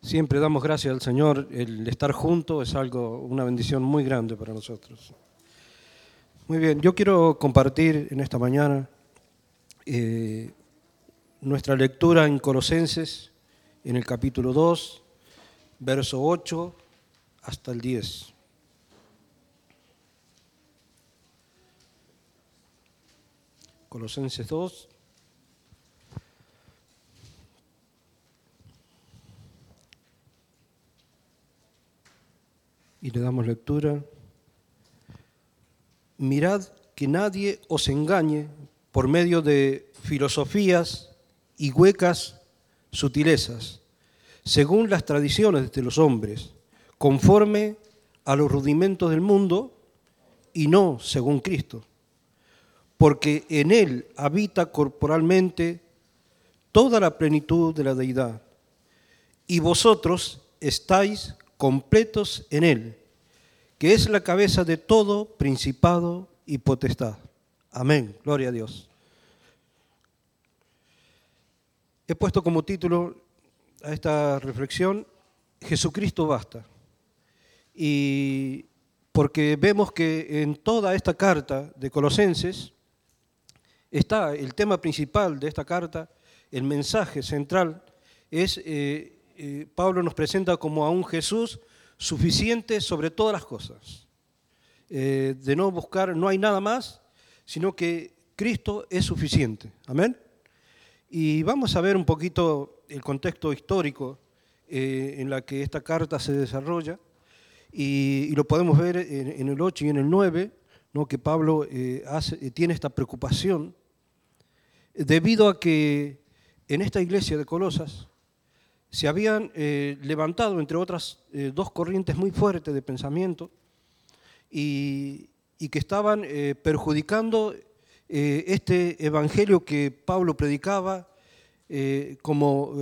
Siempre damos gracias al Señor. El estar juntos es algo, una bendición muy grande para nosotros. Muy bien, yo quiero compartir en esta mañana eh, nuestra lectura en Colosenses, en el capítulo 2, verso 8 hasta el 10. Colosenses 2, y le damos lectura. Mirad que nadie os engañe por medio de filosofías y huecas sutilezas, según las tradiciones de los hombres, conforme a los rudimentos del mundo y no según Cristo, porque en Él habita corporalmente toda la plenitud de la deidad, y vosotros estáis completos en Él, que es la cabeza de todo principado y potestad. Amén. Gloria a Dios. He puesto como título a esta reflexión, Jesucristo basta. Y porque vemos que en toda esta carta de Colosenses está el tema principal de esta carta, el mensaje central, es eh, eh, Pablo nos presenta como a un Jesús suficiente sobre todas las cosas. Eh, de no buscar, no hay nada más, sino que Cristo es suficiente. Amén. Y vamos a ver un poquito el contexto histórico eh, en la que esta carta se desarrolla. Y, lo podemos ver en, el 8 y en el 9, ¿no? que Pablo tiene esta preocupación debido a que en esta iglesia de Colosas se habían eh, levantado, entre otras, eh, dos corrientes muy fuertes de pensamiento y, que estaban eh, perjudicando este evangelio que Pablo predicaba como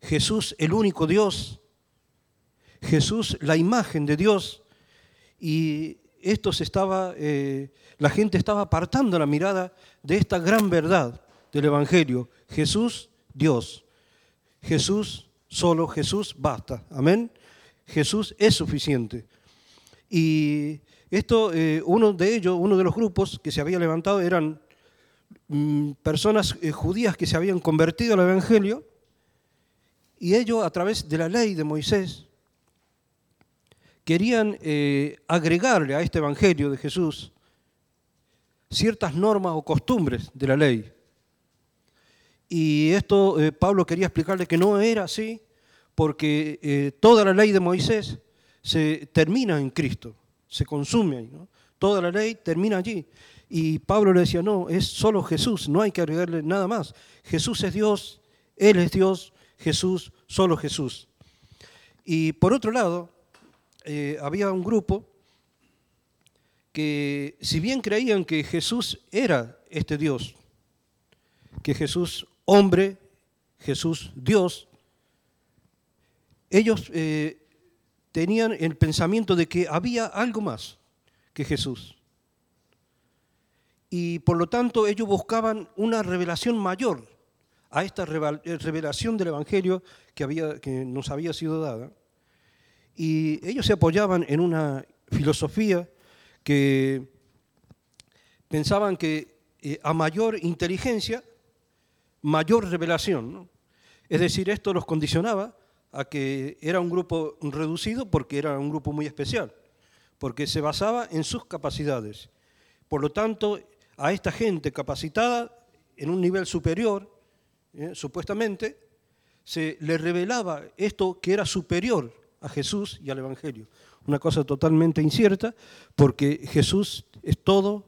Jesús el único Dios, Jesús la imagen de Dios, y esto se estaba, la gente estaba apartando la mirada de esta gran verdad del evangelio, Jesús Dios, Jesús Solo Jesús basta. Amén. Jesús es suficiente. Y esto, eh, uno de ellos, uno de los grupos que se había levantado eran mm, personas eh, judías que se habían convertido al Evangelio y ellos a través de la ley de Moisés querían eh, agregarle a este Evangelio de Jesús ciertas normas o costumbres de la ley. Y esto eh, Pablo quería explicarle que no era así, porque eh, toda la ley de Moisés se termina en Cristo, se consume ahí. Toda la ley termina allí. Y Pablo le decía, no, es solo Jesús, no hay que agregarle nada más. Jesús es Dios, Él es Dios, Jesús, solo Jesús. Y por otro lado, eh, había un grupo que si bien creían que Jesús era este Dios, que Jesús hombre, Jesús Dios, ellos eh, tenían el pensamiento de que había algo más que Jesús. Y por lo tanto ellos buscaban una revelación mayor a esta eh, revelación del Evangelio que, había, que nos había sido dada. Y ellos se apoyaban en una filosofía que pensaban que eh, a mayor inteligencia mayor revelación. Es decir, esto los condicionaba a que era un grupo reducido porque era un grupo muy especial, porque se basaba en sus capacidades. Por lo tanto, a esta gente capacitada en un nivel superior, eh, supuestamente, se le revelaba esto que era superior a Jesús y al Evangelio. Una cosa totalmente incierta, porque Jesús es todo.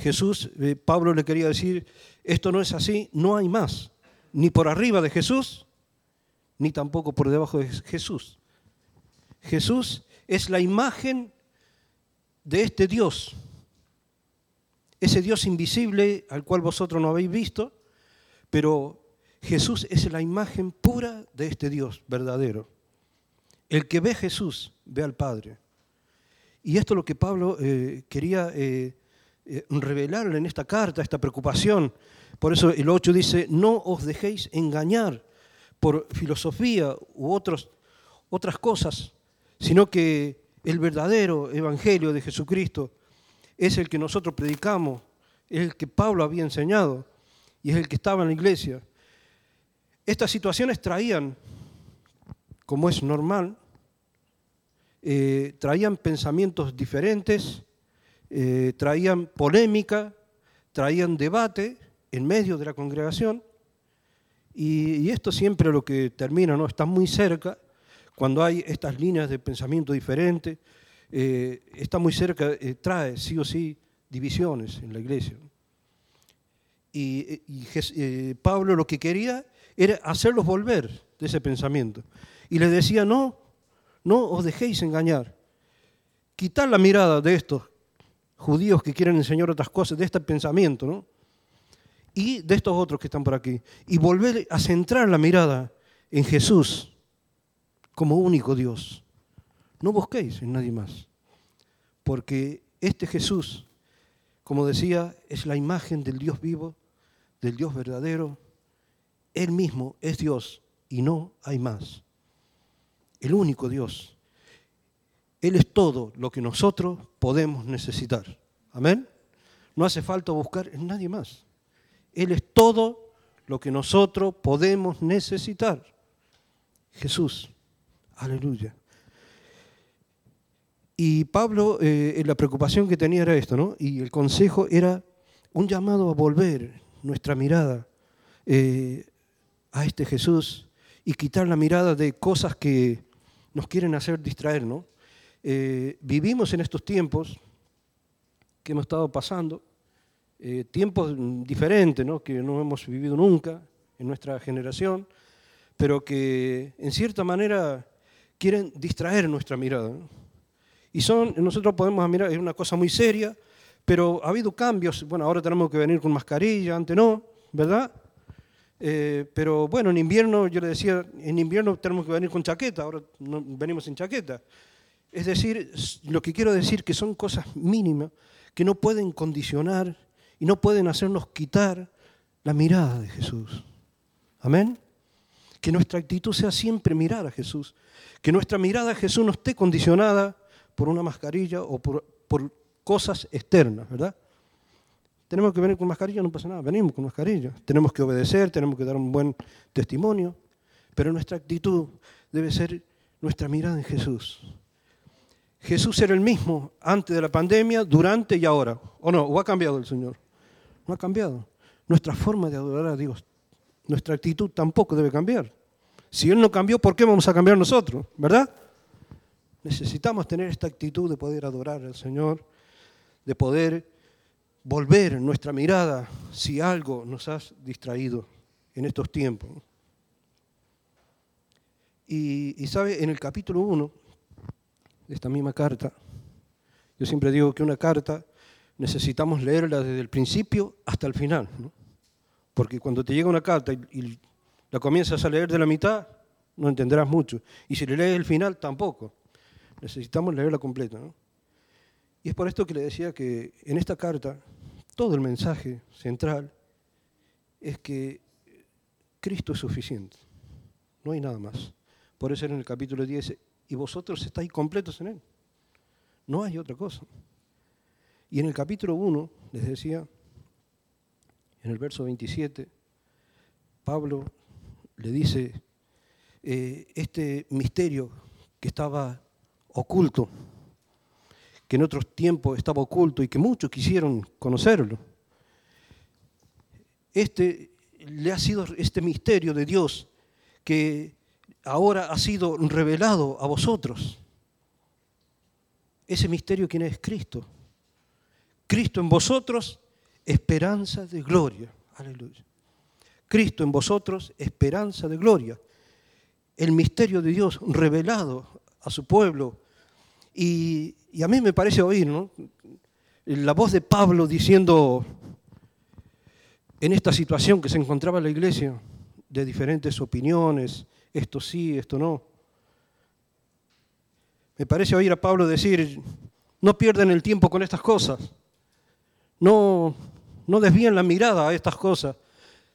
Jesús, eh, Pablo le quería decir, esto no es así, no hay más, ni por arriba de Jesús, ni tampoco por debajo de Jesús. Jesús es la imagen de este Dios, ese Dios invisible al cual vosotros no habéis visto, pero Jesús es la imagen pura de este Dios verdadero. El que ve Jesús ve al Padre. Y esto es lo que Pablo eh, quería eh, eh, revelarle en esta carta, esta preocupación. Por eso el 8 dice, no os dejéis engañar por filosofía u otros, otras cosas, sino que el verdadero evangelio de Jesucristo es el que nosotros predicamos, es el que Pablo había enseñado y es el que estaba en la iglesia. Estas situaciones traían, como es normal, eh, traían pensamientos diferentes, eh, traían polémica, traían debate en medio de la congregación. Y, esto siempre lo que termina, ¿no? Está muy cerca, cuando hay estas líneas de pensamiento diferentes, eh, está muy cerca, trae sí o sí divisiones en la iglesia. Y, y Pablo lo que quería era hacerlos volver de ese pensamiento. Y les decía, no, no os dejéis engañar. Quitar la mirada de estos judíos que quieren enseñar otras cosas, de este pensamiento, ¿no? Y de estos otros que están por aquí. Y volver a centrar la mirada en Jesús como único Dios. No busquéis en nadie más. Porque este Jesús, como decía, es la imagen del Dios vivo, del Dios verdadero. Él mismo es Dios y no hay más el único Dios. Él es todo lo que nosotros podemos necesitar. Amén. No hace falta buscar en nadie más. Él es todo lo que nosotros podemos necesitar. Jesús. Aleluya. Y Pablo, eh, la preocupación que tenía era esto, ¿no? Y el consejo era un llamado a volver nuestra mirada eh, a este Jesús y quitar la mirada de cosas que, nos quieren hacer distraer, ¿no? Eh, vivimos en estos tiempos que hemos estado pasando, eh, tiempos diferentes, ¿no? que no hemos vivido nunca en nuestra generación, pero que en cierta manera quieren distraer nuestra mirada. Y son, nosotros podemos mirar, es una cosa muy seria, pero ha habido cambios. Bueno, ahora tenemos que venir con mascarilla, antes no, ¿verdad? Eh, pero bueno, en invierno, yo le decía, en invierno tenemos que venir con chaqueta, ahora no, venimos sin chaqueta. Es decir, lo que quiero decir que son cosas mínimas que no pueden condicionar y no pueden hacernos quitar la mirada de Jesús. Amén. Que nuestra actitud sea siempre mirar a Jesús. Que nuestra mirada a Jesús no esté condicionada por una mascarilla o por, por cosas externas, ¿verdad? Tenemos que venir con mascarilla, no pasa nada, venimos con mascarilla. Tenemos que obedecer, tenemos que dar un buen testimonio, pero nuestra actitud debe ser nuestra mirada en Jesús. Jesús era el mismo antes de la pandemia, durante y ahora. ¿O no? ¿O ha cambiado el Señor? No ha cambiado. Nuestra forma de adorar a Dios, nuestra actitud tampoco debe cambiar. Si Él no cambió, ¿por qué vamos a cambiar nosotros? ¿Verdad? Necesitamos tener esta actitud de poder adorar al Señor, de poder volver nuestra mirada si algo nos ha distraído en estos tiempos. Y, sabe, en el capítulo 1 de esta misma carta, yo siempre digo que una carta necesitamos leerla desde el principio hasta el final, porque cuando te llega una carta y, la comienzas a leer de la mitad, no entenderás mucho. Y si le lees el final, tampoco. Necesitamos leerla completa. Y es por esto que le decía que en esta carta todo el mensaje central es que Cristo es suficiente, no hay nada más. Por eso en el capítulo 10, y vosotros estáis completos en Él. No hay otra cosa. Y en el capítulo 1, les decía, en el verso 27, Pablo le dice, eh, este misterio que estaba oculto, que en otros tiempos estaba oculto y que muchos quisieron conocerlo. Este le ha sido este misterio de Dios que ahora ha sido revelado a vosotros. Ese misterio quién es Cristo. Cristo en vosotros, esperanza de gloria. Aleluya. Cristo en vosotros, esperanza de gloria. El misterio de Dios revelado a su pueblo y, a mí me parece oír la voz de Pablo diciendo en esta situación que se encontraba la iglesia, de diferentes opiniones, esto sí, esto no. Me parece oír a Pablo decir, no pierdan el tiempo con estas cosas, no, no desvíen la mirada a estas cosas,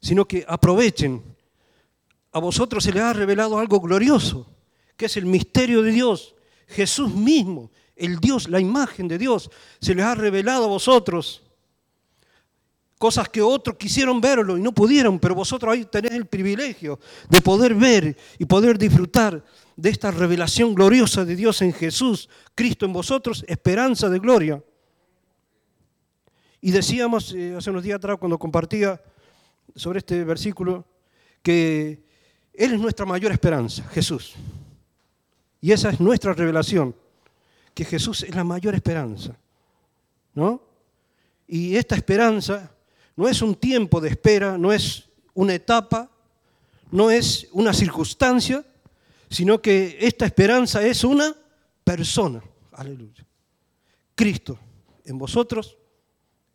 sino que aprovechen. A vosotros se les ha revelado algo glorioso, que es el misterio de Dios. Jesús mismo, el Dios, la imagen de Dios, se les ha revelado a vosotros. Cosas que otros quisieron verlo y no pudieron, pero vosotros ahí tenéis el privilegio de poder ver y poder disfrutar de esta revelación gloriosa de Dios en Jesús, Cristo en vosotros, esperanza de gloria. Y decíamos eh, hace unos días atrás cuando compartía sobre este versículo que Él es nuestra mayor esperanza, Jesús. Y esa es nuestra revelación, que Jesús es la mayor esperanza. ¿No? Y esta esperanza no es un tiempo de espera, no es una etapa, no es una circunstancia, sino que esta esperanza es una persona. Aleluya. Cristo en vosotros,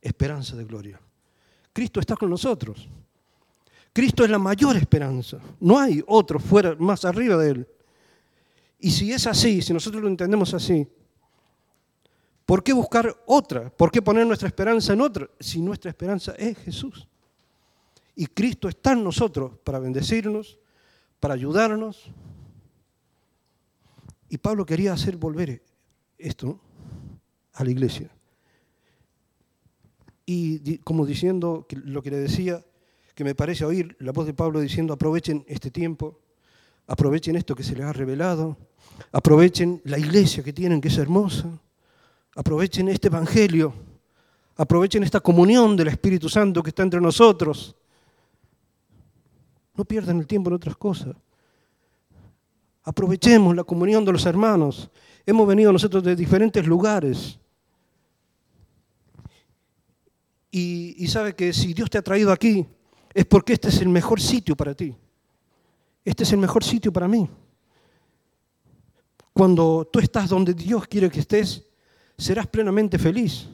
esperanza de gloria. Cristo está con nosotros. Cristo es la mayor esperanza. No hay otro fuera, más arriba de Él. Y si es así, si nosotros lo entendemos así, ¿por qué buscar otra? ¿Por qué poner nuestra esperanza en otra? Si nuestra esperanza es Jesús. Y Cristo está en nosotros para bendecirnos, para ayudarnos, y Pablo quería hacer volver esto a la iglesia. Y como diciendo lo que le decía, que me parece oír la voz de Pablo diciendo, aprovechen este tiempo, aprovechen esto que se les ha revelado, aprovechen la iglesia que tienen, que es hermosa, aprovechen este evangelio, aprovechen esta comunión del Espíritu Santo que está entre nosotros. No pierdan el tiempo en otras cosas. Aprovechemos la comunión de los hermanos. Hemos venido nosotros de diferentes lugares. Y, sabe que si Dios te ha traído aquí, es porque este es el mejor sitio para ti. Este es el mejor sitio para mí. Cuando tú estás donde Dios quiere que estés, serás plenamente feliz.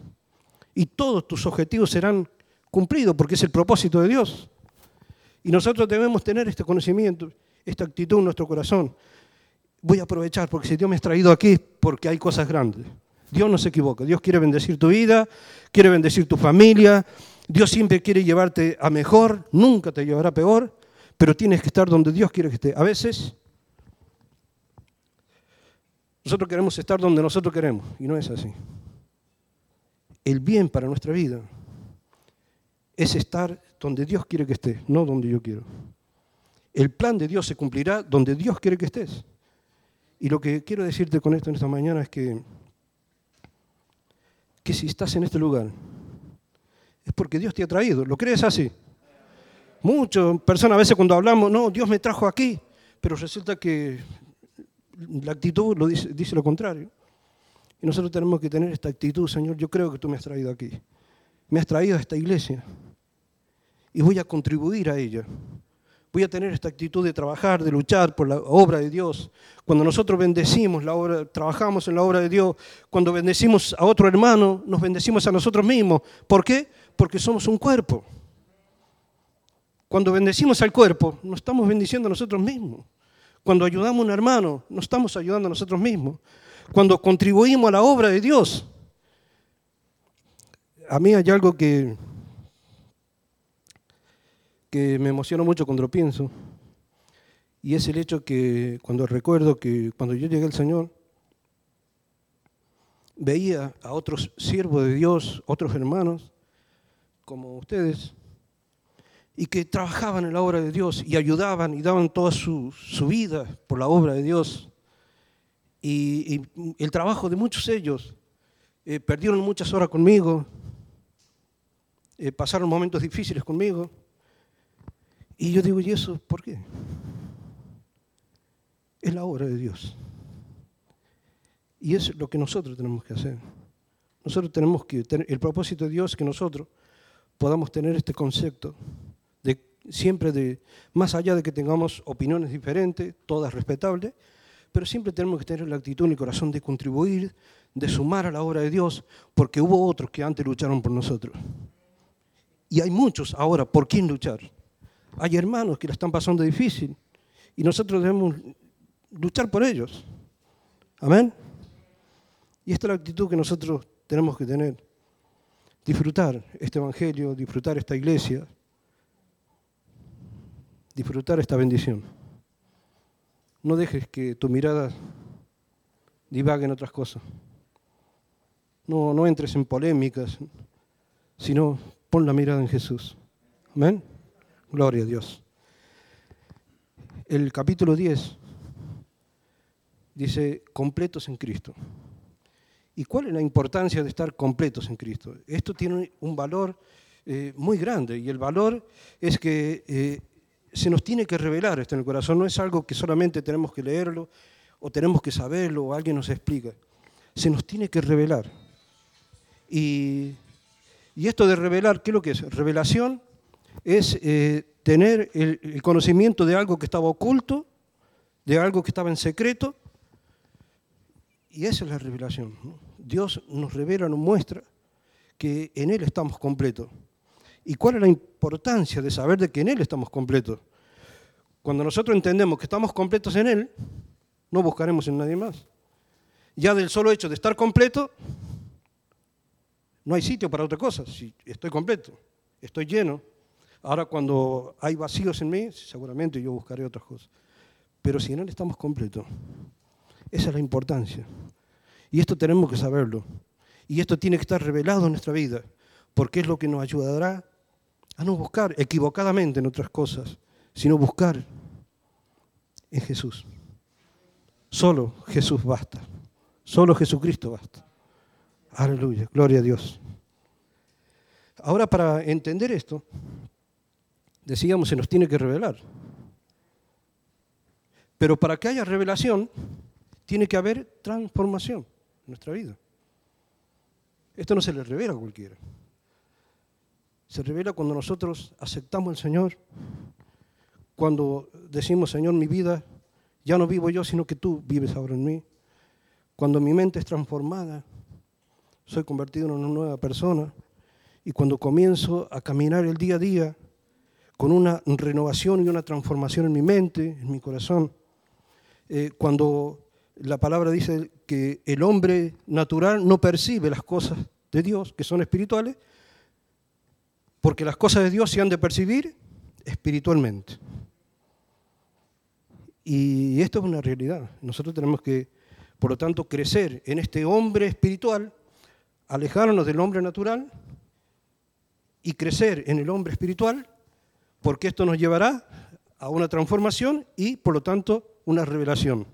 Y todos tus objetivos serán cumplidos porque es el propósito de Dios. Y nosotros debemos tener este conocimiento, esta actitud en nuestro corazón voy a aprovechar porque si Dios me ha traído aquí porque hay cosas grandes. Dios no se equivoca. Dios quiere bendecir tu vida, quiere bendecir tu familia. Dios siempre quiere llevarte a mejor, nunca te llevará peor, pero tienes que estar donde Dios quiere que esté. A veces nosotros queremos estar donde nosotros queremos y no es así. El bien para nuestra vida es estar donde Dios quiere que esté, no donde yo quiero. El plan de Dios se cumplirá donde Dios quiere que estés. Y lo que quiero decirte con esto en esta mañana es que, que si estás en este lugar, es porque Dios te ha traído. ¿Lo crees así? Muchas personas a veces cuando hablamos, no, Dios me trajo aquí, pero resulta que la actitud lo dice, lo contrario. Y nosotros tenemos que tener esta actitud, Señor, yo creo que tú me has traído aquí. Me has traído a esta iglesia y voy a contribuir a ella voy a tener esta actitud de trabajar, de luchar por la obra de Dios. Cuando nosotros bendecimos la obra, trabajamos en la obra de Dios, cuando bendecimos a otro hermano, nos bendecimos a nosotros mismos. ¿Por qué? Porque somos un cuerpo. Cuando bendecimos al cuerpo, nos estamos bendiciendo a nosotros mismos. Cuando ayudamos a un hermano, nos estamos ayudando a nosotros mismos. Cuando contribuimos a la obra de Dios. A mí hay algo que, que me emociona mucho cuando lo pienso, y es el hecho que cuando recuerdo que cuando yo llegué al Señor, veía a otros siervos de Dios, otros hermanos, como ustedes, y que trabajaban en la obra de Dios y ayudaban y daban toda su, vida por la obra de Dios. Y, el trabajo de muchos ellos, eh, perdieron muchas horas conmigo, eh, pasaron momentos difíciles conmigo, y yo digo, ¿y eso por qué? Es la obra de Dios. Y es lo que nosotros tenemos que hacer. Nosotros tenemos que el propósito de Dios es que nosotros podamos tener este concepto siempre de, más allá de que tengamos opiniones diferentes, todas respetables, pero siempre tenemos que tener la actitud en el corazón de contribuir, de sumar a la obra de Dios, porque hubo otros que antes lucharon por nosotros. Y hay muchos ahora por quién luchar. Hay hermanos que la están pasando difícil y nosotros debemos luchar por ellos. Amén. Y esta es la actitud que nosotros tenemos que tener. Disfrutar este Evangelio, disfrutar esta iglesia, disfrutar esta bendición. no dejes que tu mirada divague en otras cosas. No, no entres en polémicas, sino pon la mirada en Jesús. Amén. Gloria a Dios. El capítulo 10 dice, completos en Cristo. ¿Y cuál es la importancia de estar completos en Cristo? Esto tiene un valor eh, muy grande y el valor es que eh, se nos tiene que revelar esto en el corazón, no es algo que solamente tenemos que leerlo o tenemos que saberlo o alguien nos explica, se nos tiene que revelar. Y, esto de revelar, ¿qué es lo que es? Revelación es eh, tener el conocimiento de algo que estaba oculto, de algo que estaba en secreto, y esa es la revelación. Dios nos revela, nos muestra que en Él estamos completos. ¿Y cuál es la importancia de saber de que en Él estamos completos? Cuando nosotros entendemos que estamos completos en Él, no buscaremos en nadie más. Ya del solo hecho de estar completo, no hay sitio para otra cosa. Si estoy completo, estoy lleno. Ahora cuando hay vacíos en mí, seguramente yo buscaré otras cosas. Pero si en Él estamos completos, esa es la importancia. Y esto tenemos que saberlo. Y esto tiene que estar revelado en nuestra vida, porque es lo que nos ayudará a no buscar equivocadamente en otras cosas, sino buscar en Jesús. Solo Jesús basta. Solo Jesucristo basta. Aleluya, gloria a Dios. Ahora para entender esto, decíamos, se nos tiene que revelar. Pero para que haya revelación, tiene que haber transformación en nuestra vida. Esto no se le revela a cualquiera. Se revela cuando nosotros aceptamos al Señor, cuando decimos, Señor, mi vida ya no vivo yo, sino que tú vives ahora en mí. Cuando mi mente es transformada, soy convertido en una nueva persona. Y cuando comienzo a caminar el día a día con una renovación y una transformación en mi mente, en mi corazón, eh, cuando la palabra dice que el hombre natural no percibe las cosas de Dios, que son espirituales, porque las cosas de Dios se han de percibir espiritualmente. Y esto es una realidad. Nosotros tenemos que, por lo tanto, crecer en este hombre espiritual, alejarnos del hombre natural y crecer en el hombre espiritual, porque esto nos llevará a una transformación y, por lo tanto, una revelación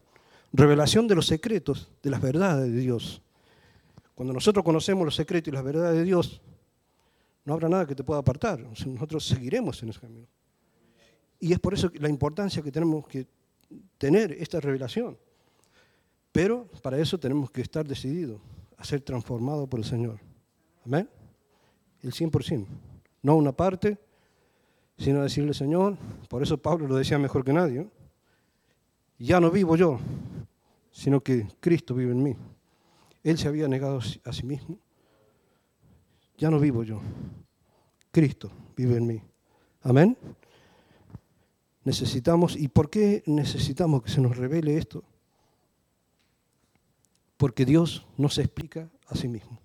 revelación de los secretos, de las verdades de Dios. Cuando nosotros conocemos los secretos y las verdades de Dios, no habrá nada que te pueda apartar. Nosotros seguiremos en ese camino. Y es por eso la importancia que tenemos que tener esta revelación. Pero para eso tenemos que estar decididos a ser transformados por el Señor. Amén. El 100%. No una parte, sino decirle, Señor, por eso Pablo lo decía mejor que nadie, ya no vivo yo, sino que Cristo vive en mí. Él se había negado a sí mismo. Ya no vivo yo. Cristo vive en mí. Amén. Necesitamos, ¿y por qué necesitamos que se nos revele esto? Porque Dios no se explica a sí mismo.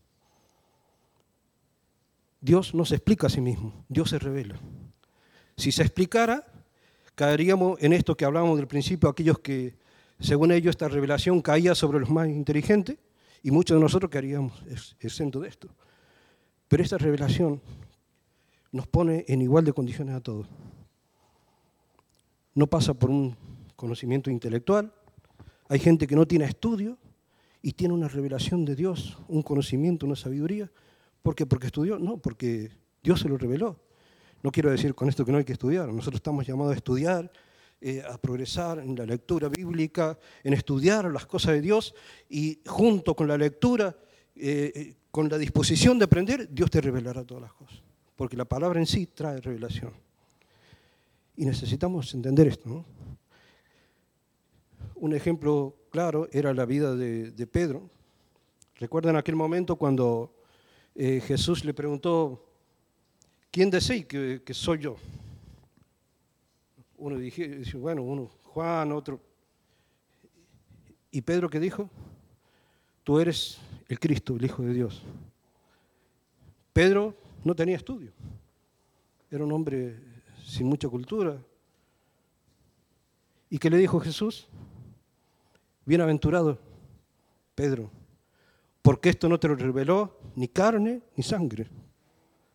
Dios no se explica a sí mismo, Dios se revela. Si se explicara, caeríamos en esto que hablábamos del principio, aquellos que según ellos, esta revelación caía sobre los más inteligentes y muchos de nosotros quedaríamos exentos de esto. Pero esta revelación nos pone en igual de condiciones a todos. No pasa por un conocimiento intelectual. Hay gente que no tiene estudio y tiene una revelación de Dios, un conocimiento, una sabiduría. ¿Por qué? Porque estudió. No, porque Dios se lo reveló. No quiero decir con esto que no hay que estudiar. Nosotros estamos llamados a estudiar eh, a progresar en la lectura bíblica, en estudiar las cosas de Dios y junto con la lectura, eh, eh, con la disposición de aprender, Dios te revelará todas las cosas. Porque la palabra en sí trae revelación. Y necesitamos entender esto. Un ejemplo claro era la vida de, Pedro. Recuerdan aquel momento cuando Jesús le preguntó, ¿quién decís que soy yo? Uno dije, bueno, uno, Juan, otro. ¿Y Pedro qué dijo? Tú eres el Cristo, el Hijo de Dios. Pedro no tenía estudio. Era un hombre sin mucha cultura. ¿Y qué le dijo Jesús? Bienaventurado, Pedro, porque esto no te lo reveló ni carne ni sangre,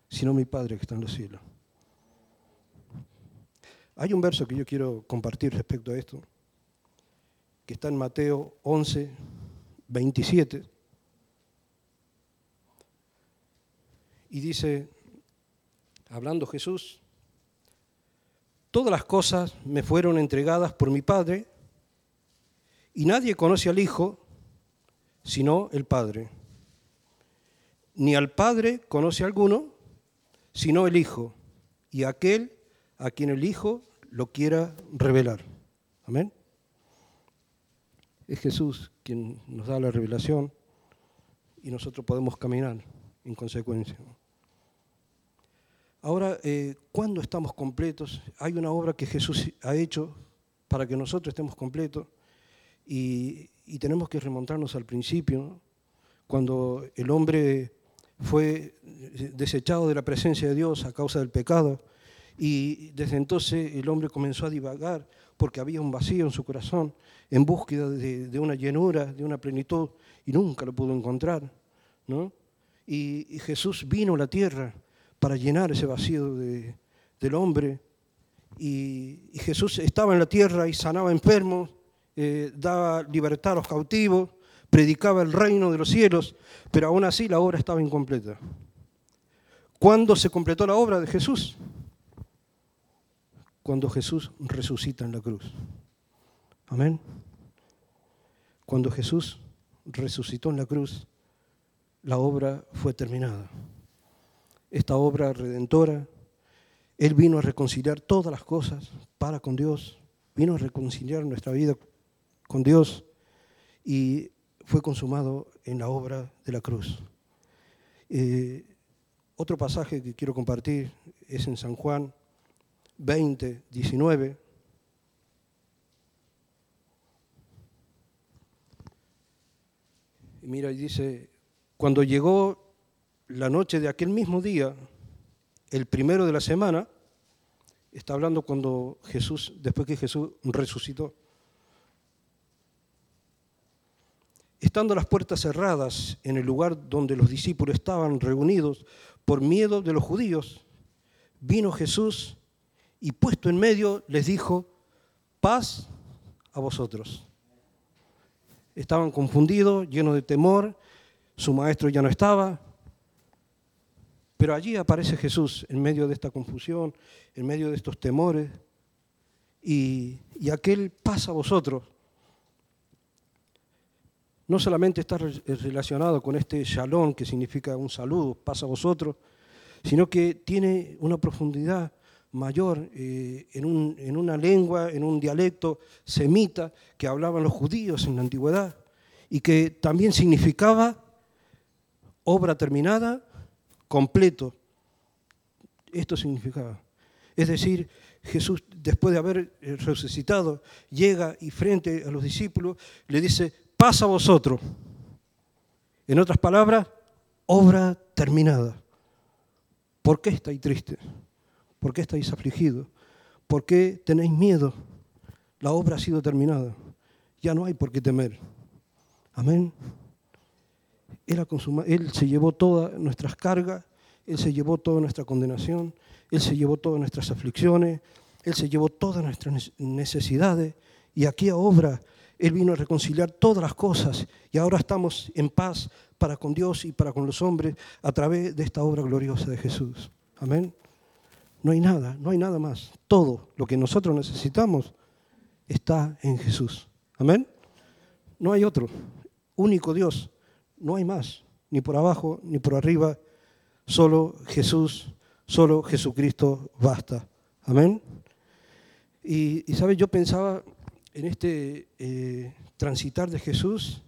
sino mi Padre que está en los cielos. Hay un verso que yo quiero compartir respecto a esto, que está en Mateo 11, 27, y dice, hablando Jesús, todas las cosas me fueron entregadas por mi Padre, y nadie conoce al Hijo sino el Padre. Ni al Padre conoce alguno, sino el Hijo, y aquel a quien el Hijo lo quiera revelar. Amén. Es Jesús quien nos da la revelación y nosotros podemos caminar en consecuencia. Ahora, eh, ¿cuándo estamos completos? Hay una obra que Jesús ha hecho para que nosotros estemos completos y, tenemos que remontarnos al principio, cuando el hombre fue desechado de la presencia de Dios a causa del pecado y desde entonces el hombre comenzó a divagar porque había un vacío en su corazón en búsqueda de, una llenura, de una plenitud y nunca lo pudo encontrar. ¿no? Y, Jesús vino a la tierra para llenar ese vacío del hombre y, y Jesús estaba en la tierra y sanaba enfermos eh, daba libertad a los cautivos, predicaba el reino de los cielos, pero aún así la obra estaba incompleta. ¿Cuándo se completó la obra de Jesús? Cuando Jesús resucita en la cruz. Amén. Cuando Jesús resucitó en la cruz, la obra fue terminada. Esta obra redentora, Él vino a reconciliar todas las cosas para con Dios, vino a reconciliar nuestra vida con Dios y fue consumado en la obra de la cruz. Eh, otro pasaje que quiero compartir es en San Juan 20, 19. Y mira, y dice, cuando llegó la noche de aquel mismo día, el primero de la semana, está hablando cuando Jesús, después que Jesús resucitó, Estando las puertas cerradas en el lugar donde los discípulos estaban reunidos por miedo de los judíos, vino Jesús y puesto en medio les dijo, paz a vosotros. Estaban confundidos, llenos de temor, su maestro ya no estaba, pero allí aparece Jesús en medio de esta confusión, en medio de estos temores, y, aquel paz a vosotros. No solamente está relacionado con este shalom, que significa un saludo, pasa a vosotros, sino que tiene una profundidad mayor eh, en, en, una lengua, en un dialecto semita que hablaban los judíos en la antigüedad y que también significaba obra terminada, completo. Esto significaba. Es decir, Jesús, después de haber eh, resucitado, llega y frente a los discípulos le dice, pasa a vosotros. En otras palabras, obra terminada. ¿Por qué estáis tristes? ¿Por qué estáis afligidos? ¿Por qué tenéis miedo? La obra ha sido terminada. Ya no hay por qué temer. Amén. Él, Él se llevó todas nuestras cargas, Él se llevó toda nuestra condenación, Él se llevó todas nuestras aflicciones, Él se llevó todas nuestras necesidades y aquí a obra él vino a reconciliar todas las cosas y ahora estamos en paz para con Dios y para con los hombres a través de esta obra gloriosa de Jesús. Amén. No hay nada, no hay nada más. Todo lo que nosotros necesitamos está en Jesús. Amén. No hay otro. Único Dios. No hay más. Ni por abajo, ni por arriba. Solo Jesús, solo Jesucristo basta. Amén. Y, y ¿sabes? Yo pensaba en este eh, transitar de Jesús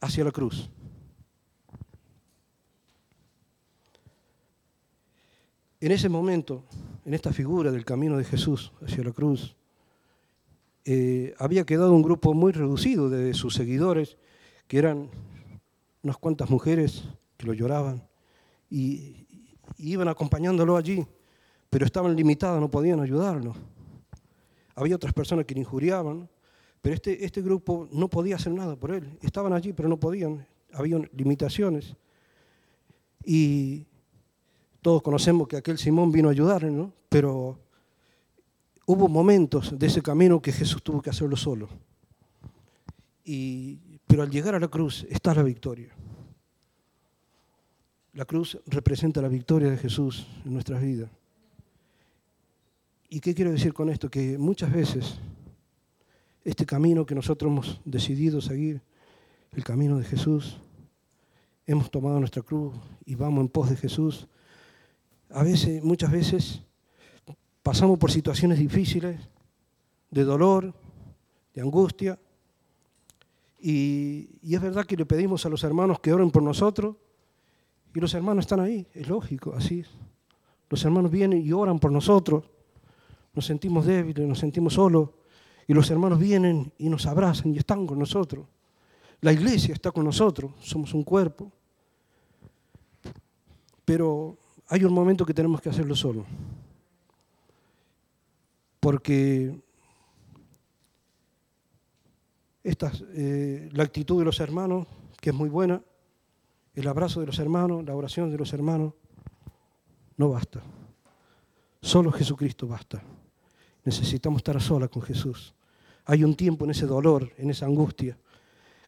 hacia la cruz. En ese momento, en esta figura del camino de Jesús hacia la cruz, eh, había quedado un grupo muy reducido de sus seguidores, que eran unas cuantas mujeres que lo lloraban y, iban acompañándolo allí, pero estaban limitadas, no podían ayudarlo. Había otras personas que le injuriaban, Pero este, este grupo no podía hacer nada por él. Estaban allí, pero no podían. Había limitaciones. Y todos conocemos que aquel Simón vino a ayudarle, ¿no? Pero hubo momentos de ese camino que Jesús tuvo que hacerlo solo. Y, pero al llegar a la cruz está la victoria. La cruz representa la victoria de Jesús en nuestras vidas. ¿Y qué quiero decir con esto? Que muchas veces este camino que nosotros hemos decidido seguir, el camino de Jesús, hemos tomado nuestra cruz y vamos en pos de Jesús, a veces, muchas veces, pasamos por situaciones difíciles, de dolor, de angustia, y, es verdad que le pedimos a los hermanos que oren por nosotros, y los hermanos están ahí, es lógico, así. Los hermanos vienen y oran por nosotros, nos sentimos débiles, nos sentimos solos, y los hermanos vienen y nos abrazan y están con nosotros. La iglesia está con nosotros, somos un cuerpo. Pero hay un momento que tenemos que hacerlo solo. Porque esta, eh, la actitud de los hermanos, que es muy buena, el abrazo de los hermanos, la oración de los hermanos, no basta. Solo Jesucristo basta. Necesitamos estar a solas con Jesús. Hay un tiempo en ese dolor, en esa angustia,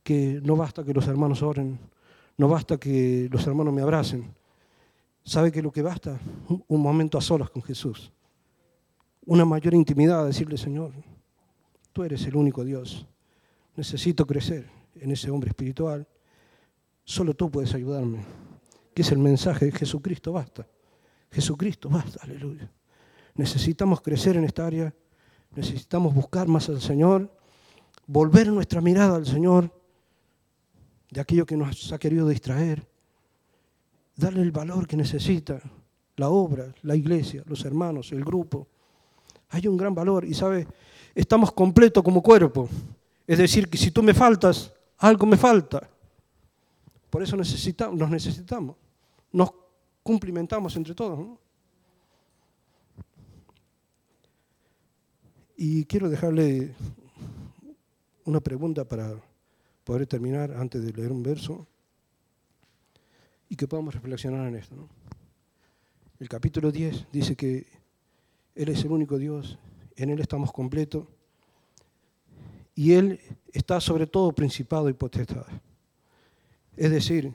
que no basta que los hermanos oren, no basta que los hermanos me abracen. ¿Sabe que lo que basta? Un momento a solas con Jesús. Una mayor intimidad, decirle, Señor, tú eres el único Dios. Necesito crecer en ese hombre espiritual. Solo tú puedes ayudarme. Que es el mensaje de Jesucristo basta. Jesucristo basta, aleluya. Necesitamos crecer en esta área, necesitamos buscar más al Señor, volver nuestra mirada al Señor de aquello que nos ha querido distraer, darle el valor que necesita la obra, la iglesia, los hermanos, el grupo. Hay un gran valor y, ¿sabe? Estamos completos como cuerpo. Es decir, que si tú me faltas, algo me falta. Por eso necesitamos, nos necesitamos. Nos cumplimentamos entre todos. ¿no? Y quiero dejarle una pregunta para poder terminar antes de leer un verso y que podamos reflexionar en esto. El capítulo 10 dice que Él es el único Dios, en Él estamos completos y Él está sobre todo principado y potestad. Es decir,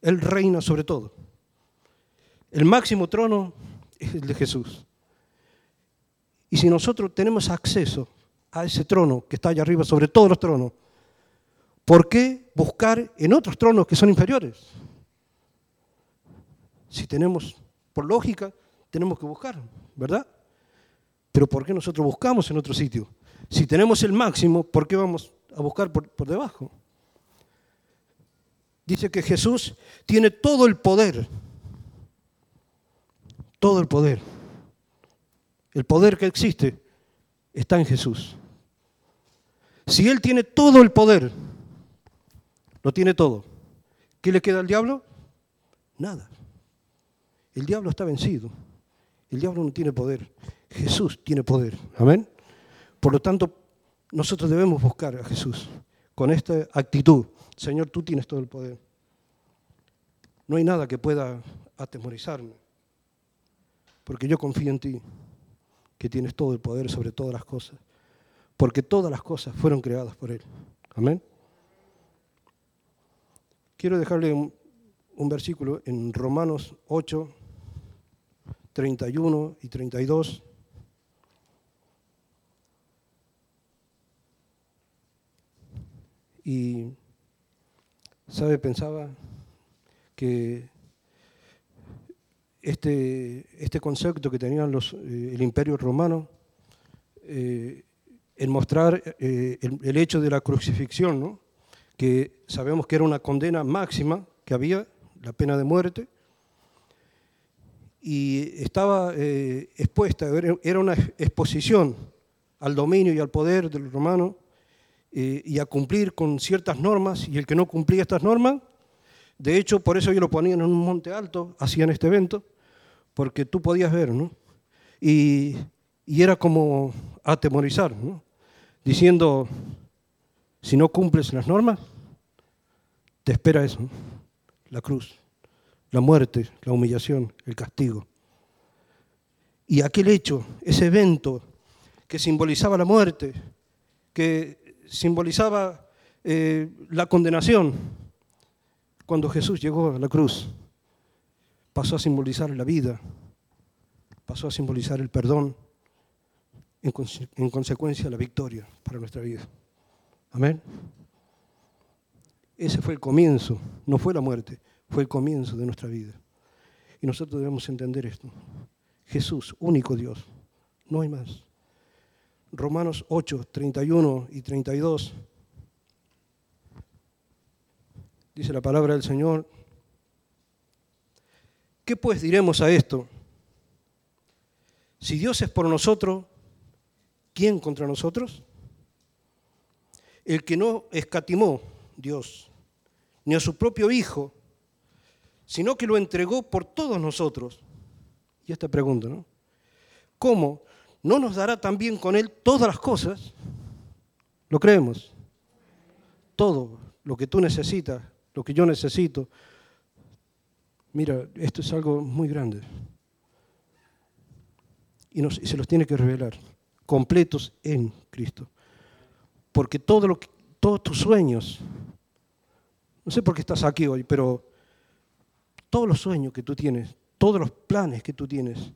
Él reina sobre todo. El máximo trono es el de Jesús. Y si nosotros tenemos acceso a ese trono que está allá arriba, sobre todos los tronos, ¿por qué buscar en otros tronos que son inferiores? Si tenemos, por lógica, tenemos que buscar, ¿verdad? Pero ¿por qué nosotros buscamos en otro sitio? Si tenemos el máximo, ¿por qué vamos a buscar por, por debajo? Dice que Jesús tiene todo el poder, todo el poder. El poder que existe está en Jesús. Si Él tiene todo el poder, lo tiene todo, ¿qué le queda al diablo? Nada. El diablo está vencido. El diablo no tiene poder. Jesús tiene poder. Amén. Por lo tanto, nosotros debemos buscar a Jesús con esta actitud. Señor, tú tienes todo el poder. No hay nada que pueda atemorizarme, porque yo confío en ti que tienes todo el poder sobre todas las cosas, porque todas las cosas fueron creadas por Él. Amén. Quiero dejarle un, versículo en Romanos 8, 31 y 32. Y, ¿sabe? Pensaba que este, este concepto que tenían los, eh, el imperio romano eh, en mostrar eh, el, hecho de la crucifixión, ¿no? que sabemos que era una condena máxima que había, la pena de muerte, y estaba expuesta, era una exposición al dominio y al poder del romano y a cumplir con ciertas normas, y el que no cumplía estas normas, de hecho, por eso ellos lo ponían en un monte alto, hacían este evento, porque tú podías ver, ¿no? Y, era como atemorizar, ¿no? diciendo, si no cumples las normas, te espera eso, la cruz, la muerte, la humillación, el castigo. Y aquel hecho, ese evento que simbolizaba la muerte, que simbolizaba eh, la condenación, cuando Jesús llegó a la cruz, pasó a simbolizar la vida, pasó a simbolizar el perdón, en, en consecuencia la victoria para nuestra vida. Amén. Ese fue el comienzo, no fue la muerte, fue el comienzo de nuestra vida. Y nosotros debemos entender esto. Jesús, único Dios, no hay más. Romanos 8, 31 y 32. Dice la palabra del Señor. ¿Qué pues diremos a esto? Si Dios es por nosotros, ¿quién contra nosotros? El que no escatimó Dios, ni a su propio Hijo, sino que lo entregó por todos nosotros. Y esta pregunta, ¿no? ¿Cómo? ¿No nos dará también con Él todas las cosas? ¿Lo creemos? Todo lo que tú necesitas, lo que yo necesito. Mira, esto es algo muy grande. Y, se los tiene que revelar, completos en Cristo. Porque todo lo que, todos tus sueños, no sé por qué estás aquí hoy, pero todos los sueños que tú tienes, todos los planes que tú tienes,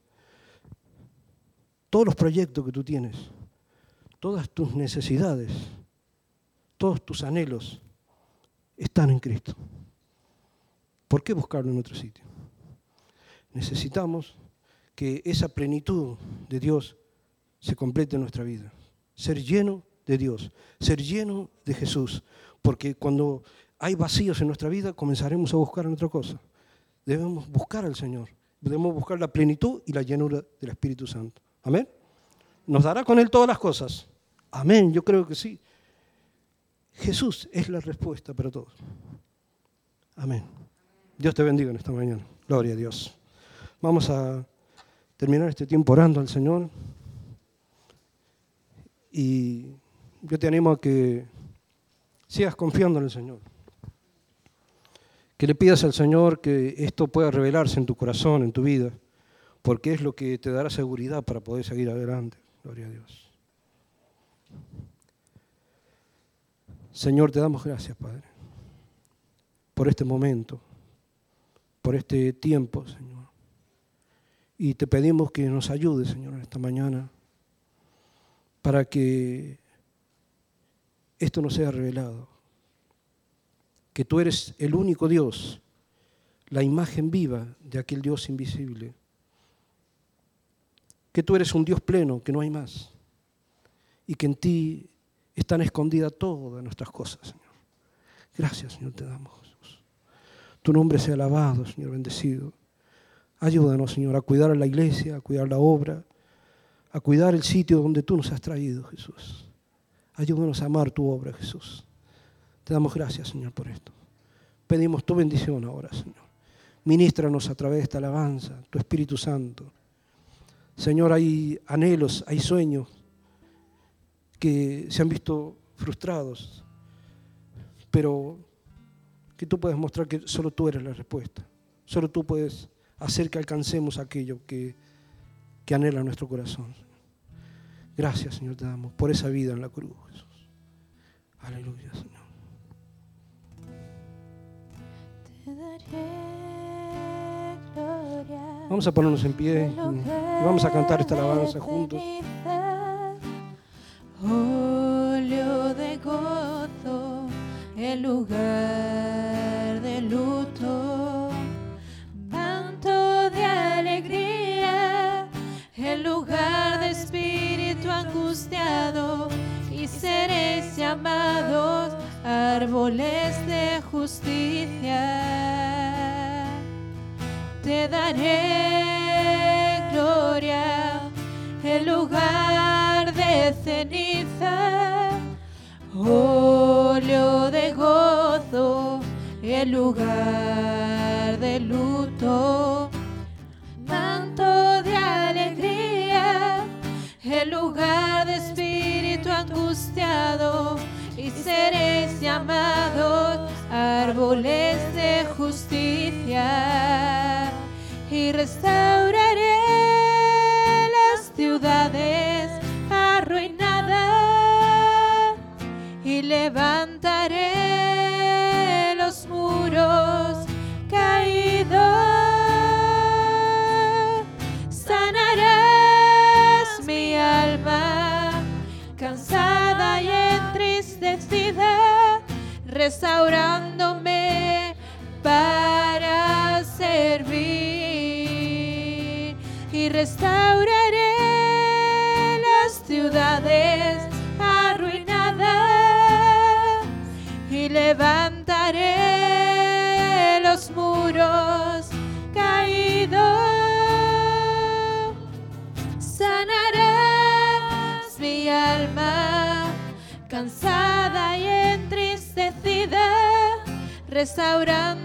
todos los proyectos que tú tienes, todas tus necesidades, todos tus anhelos están en Cristo. ¿Por qué buscarlo en otro sitio? Necesitamos que esa plenitud de Dios se complete en nuestra vida. Ser lleno de Dios, ser lleno de Jesús, porque cuando hay vacíos en nuestra vida comenzaremos a buscar en otra cosa. Debemos buscar al Señor, debemos buscar la plenitud y la llenura del Espíritu Santo. Amén. ¿Nos dará con Él todas las cosas? Amén, yo creo que sí. Jesús es la respuesta para todos. Amén. Dios te bendiga en esta mañana. Gloria a Dios. Vamos a terminar este tiempo orando al Señor. Y yo te animo a que sigas confiando en el Señor. Que le pidas al Señor que esto pueda revelarse en tu corazón, en tu vida, porque es lo que te dará seguridad para poder seguir adelante. Gloria a Dios. Señor, te damos gracias, Padre, por este momento, por este tiempo, Señor. Y te pedimos que nos ayudes, Señor, esta mañana, para que esto no sea revelado. Que tú eres el único Dios, la imagen viva de aquel Dios invisible. Que tú eres un Dios pleno, que no hay más. Y que en ti están escondidas todas nuestras cosas, Señor. Gracias, Señor, te damos, Jesús. Tu nombre sea alabado, Señor, bendecido. Ayúdanos, Señor, a cuidar a la iglesia, a cuidar la obra, a cuidar el sitio donde tú nos has traído, Jesús. Ayúdanos a amar tu obra, Jesús. Te damos gracias, Señor, por esto. Pedimos tu bendición ahora, Señor. Ministranos a través de esta alabanza, tu Espíritu Santo. Señor, hay anhelos, hay sueños que se han visto frustrados, pero que tú puedes mostrar que solo tú eres la respuesta. Solo tú puedes hacer que alcancemos aquello que, anhela nuestro corazón. Gracias, Señor, te damos por esa vida en la cruz, Jesús. Aleluya, Señor. Vamos a ponernos en pie y vamos a cantar esta alabanza juntos. Olio de gozo, el lugar de luto, manto de alegría, el lugar de espíritu angustiado, y seréis llamados árboles de justicia te daré gloria en lugar de ceniza, óleo de gozo en lugar de luto, manto de alegría en lugar de espíritu angustiado y seréis llamados árboles de justicia y restauraré las ciudades arruinadas y levantaré los muros cansada y entristecida, restaurando